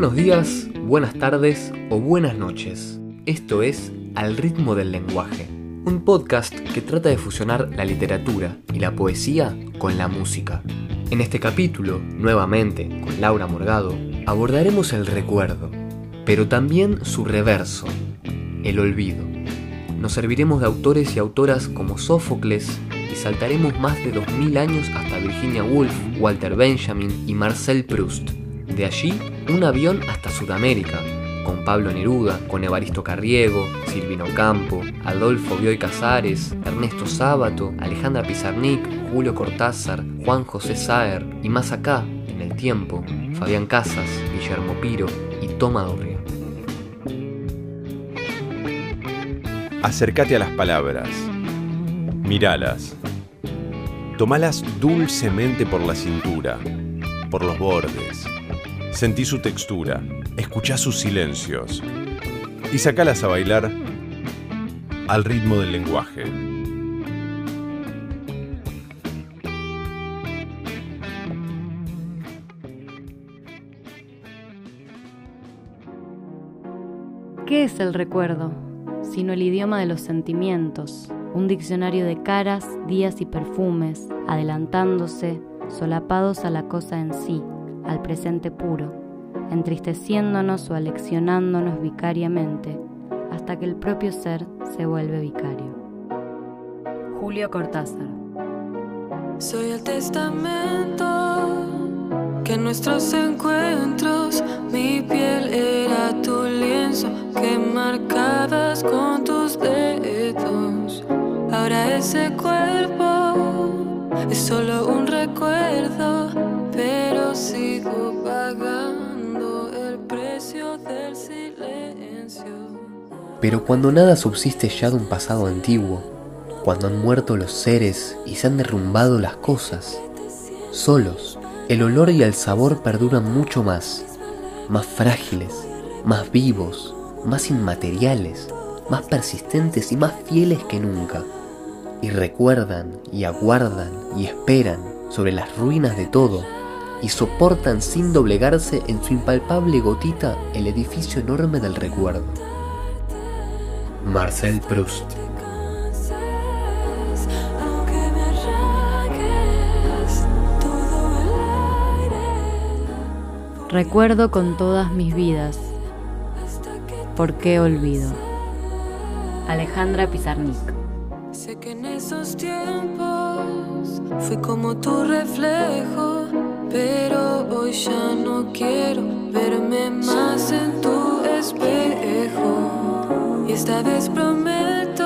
Buenos días, buenas tardes o buenas noches. Esto es Al ritmo del lenguaje, un podcast que trata de fusionar la literatura y la poesía con la música. En este capítulo, nuevamente con Laura Morgado, abordaremos el recuerdo, pero también su reverso, el olvido. Nos serviremos de autores y autoras como Sófocles y saltaremos más de 2000 años hasta Virginia Woolf, Walter Benjamin y Marcel Proust. De allí, un avión hasta Sudamérica, con Pablo Neruda, con Evaristo Carriego, Silvino Campo, Adolfo Bioy Casares, Ernesto Sábato, Alejandra Pizarnik, Julio Cortázar, Juan José Saer y más acá, en el tiempo, Fabián Casas, Guillermo Piro y Toma Dorria. Acércate a las palabras, miralas, tomalas dulcemente por la cintura, por los bordes, sentí su textura, escuchá sus silencios y sacalas a bailar al ritmo del lenguaje. ¿Qué es el recuerdo? Sino el idioma de los sentimientos, un diccionario de caras, días y perfumes, adelantándose, solapados a la cosa en sí, al presente puro, entristeciéndonos o aleccionándonos vicariamente, hasta que el propio ser se vuelve vicario. Julio Cortázar. Soy el testamento que en nuestros encuentros mi piel era tu lienzo que marcabas con tus dedos. Ahora ese cuerpo es solo un recuerdo, pero sigo pagando el precio del silencio. Pero cuando nada subsiste ya de un pasado antiguo, cuando han muerto los seres y se han derrumbado las cosas, solos, el olor y el sabor perduran mucho más, más frágiles, más vivos, más inmateriales, más persistentes y más fieles que nunca. Y recuerdan y aguardan y esperan sobre las ruinas de todo y soportan sin doblegarse en su impalpable gotita el edificio enorme del recuerdo. Marcel Proust Recuerdo con todas mis vidas. ¿Por qué olvido? Alejandra Pizarnik. Sé que en esos tiempos fui como tu reflejo, pero hoy ya no quiero verme más en tu espejo. Y esta vez prometo,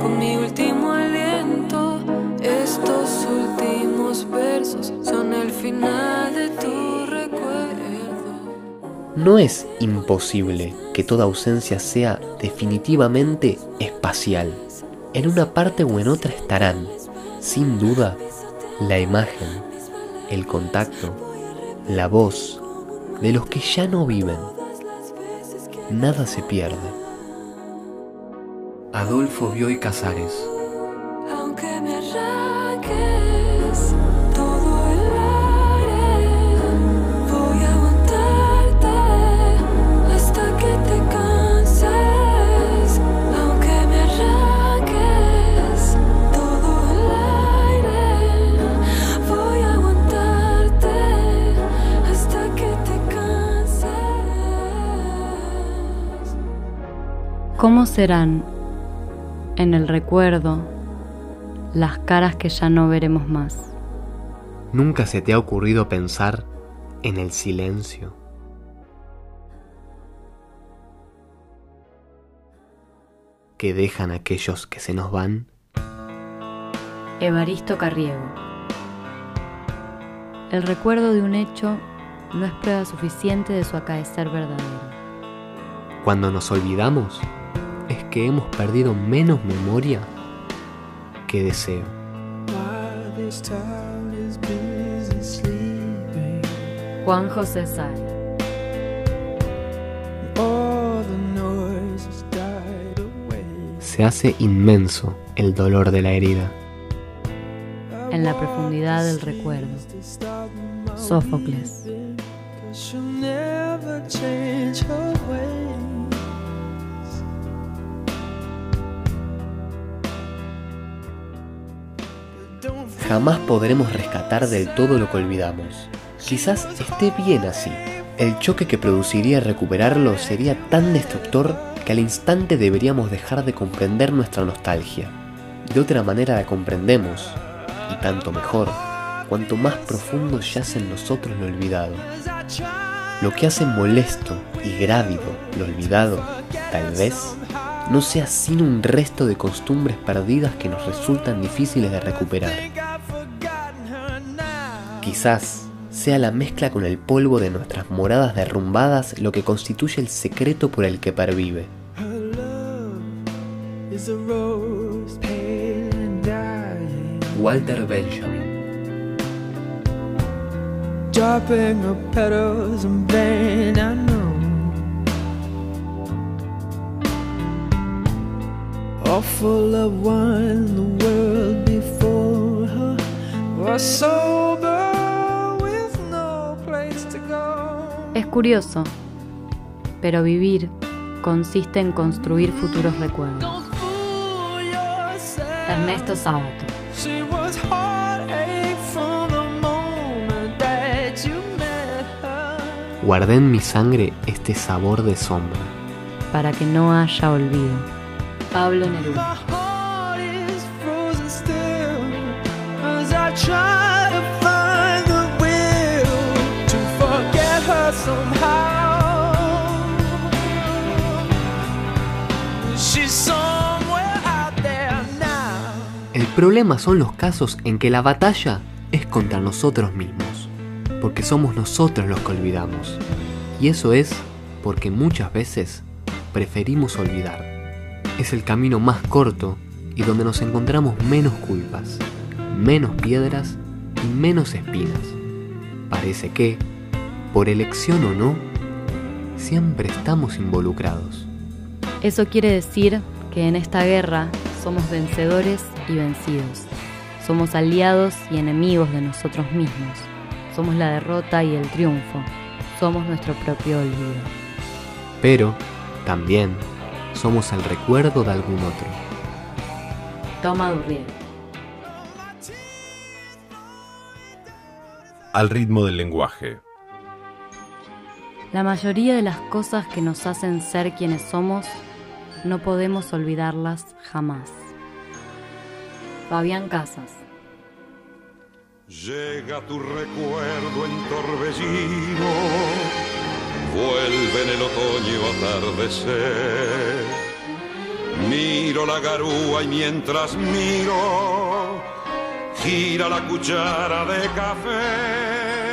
con mi último aliento, estos últimos versos son el final de tu recuerdo. No es imposible que toda ausencia sea definitivamente espacial. En una parte o en otra estarán, sin duda, la imagen, el contacto, la voz de los que ya no viven. Nada se pierde. Adolfo Bioy Casares ¿Cómo serán en el recuerdo las caras que ya no veremos más? ¿Nunca se te ha ocurrido pensar en el silencio? que dejan aquellos que se nos van? Evaristo Carriego. El recuerdo de un hecho no es prueba suficiente de su acaecer verdadero. Cuando nos olvidamos, es que hemos perdido menos memoria que deseo. Juan José away. Se hace inmenso el dolor de la herida. En la profundidad del recuerdo. Sófocles. she'll never change her ways. Jamás podremos rescatar del todo lo que olvidamos. Quizás esté bien así. El choque que produciría recuperarlo sería tan destructor que al instante deberíamos dejar de comprender nuestra nostalgia. De otra manera la comprendemos, y tanto mejor, cuanto más profundo yace en nosotros lo olvidado. Lo que hace molesto y grávido lo olvidado, tal vez, no sea sino un resto de costumbres perdidas que nos resultan difíciles de recuperar. Quizás sea la mezcla con el polvo de nuestras moradas derrumbadas lo que constituye el secreto por el que pervive. Walter Benjamin. full of wine, the world before her was sober Es curioso, pero vivir consiste en construir futuros recuerdos. Ernesto Sábato. Guardé en mi sangre este sabor de sombra. Para que no haya olvido. Pablo Neruda. El problema son los casos en que la batalla es contra nosotros mismos, porque somos nosotros los que olvidamos. Y eso es porque muchas veces preferimos olvidar. Es el camino más corto y donde nos encontramos menos culpas, menos piedras y menos espinas. Parece que, por elección o no, siempre estamos involucrados. Eso quiere decir que en esta guerra somos vencedores y vencidos. Somos aliados y enemigos de nosotros mismos. Somos la derrota y el triunfo. Somos nuestro propio olvido. Pero, también, somos el recuerdo de algún otro. Toma Durriel. Al ritmo del lenguaje. La mayoría de las cosas que nos hacen ser quienes somos, no podemos olvidarlas jamás. Fabián Casas. Llega tu recuerdo en torbellino, vuelve en el otoño atardecer. Miro la garúa y mientras miro, gira la cuchara de café.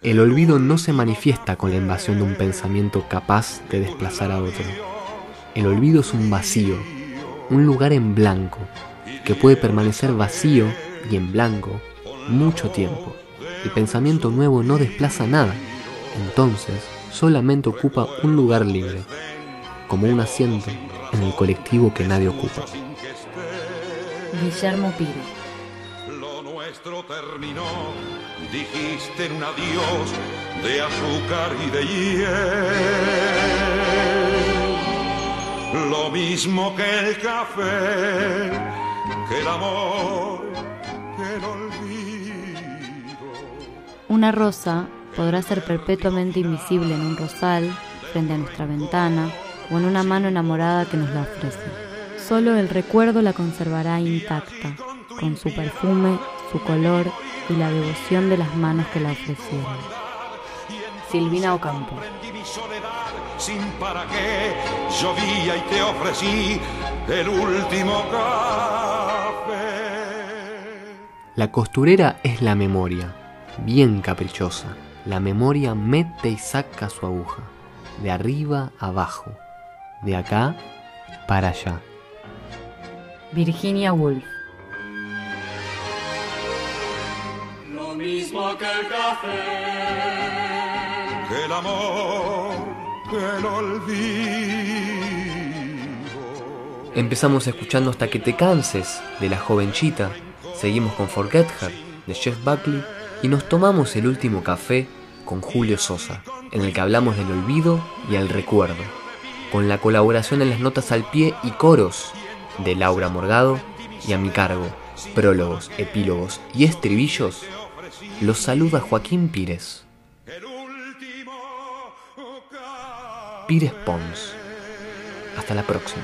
El olvido no se manifiesta con la invasión de un pensamiento capaz de desplazar a otro. El olvido es un vacío, un lugar en blanco, que puede permanecer vacío y en blanco mucho tiempo. El pensamiento nuevo no desplaza nada, entonces solamente ocupa un lugar libre, como un asiento en el colectivo que nadie ocupa. Guillermo Piro. Nuestro terminó, dijiste un adiós de azúcar y de hiel. Lo mismo que el café, que el amor, que el olvido. Una rosa podrá ser perpetuamente invisible en un rosal, frente a nuestra ventana o en una mano enamorada que nos la ofrece. Solo el recuerdo la conservará intacta, con su perfume, su color y la devoción de las manos que la ofrecieron. Silvina Ocampo. Prendí mi soledad sin para qué, llovía y te ofrecí el último café. La costurera es la memoria, bien caprichosa. La memoria mete y saca su aguja, de arriba a abajo, de acá para allá. Virginia Woolf. Que el amor, que el olvido. Empezamos escuchando hasta que te canses de la jovenchita. Seguimos con Forget Her de Jeff Buckley y nos tomamos el último café con Julio Sosa, en el que hablamos del olvido y el recuerdo, con la colaboración en las notas al pie y coros de Laura Morgado y a mi cargo, prólogos, epílogos y estribillos, los saluda Joaquín Pires. Pires Pons. Hasta la próxima.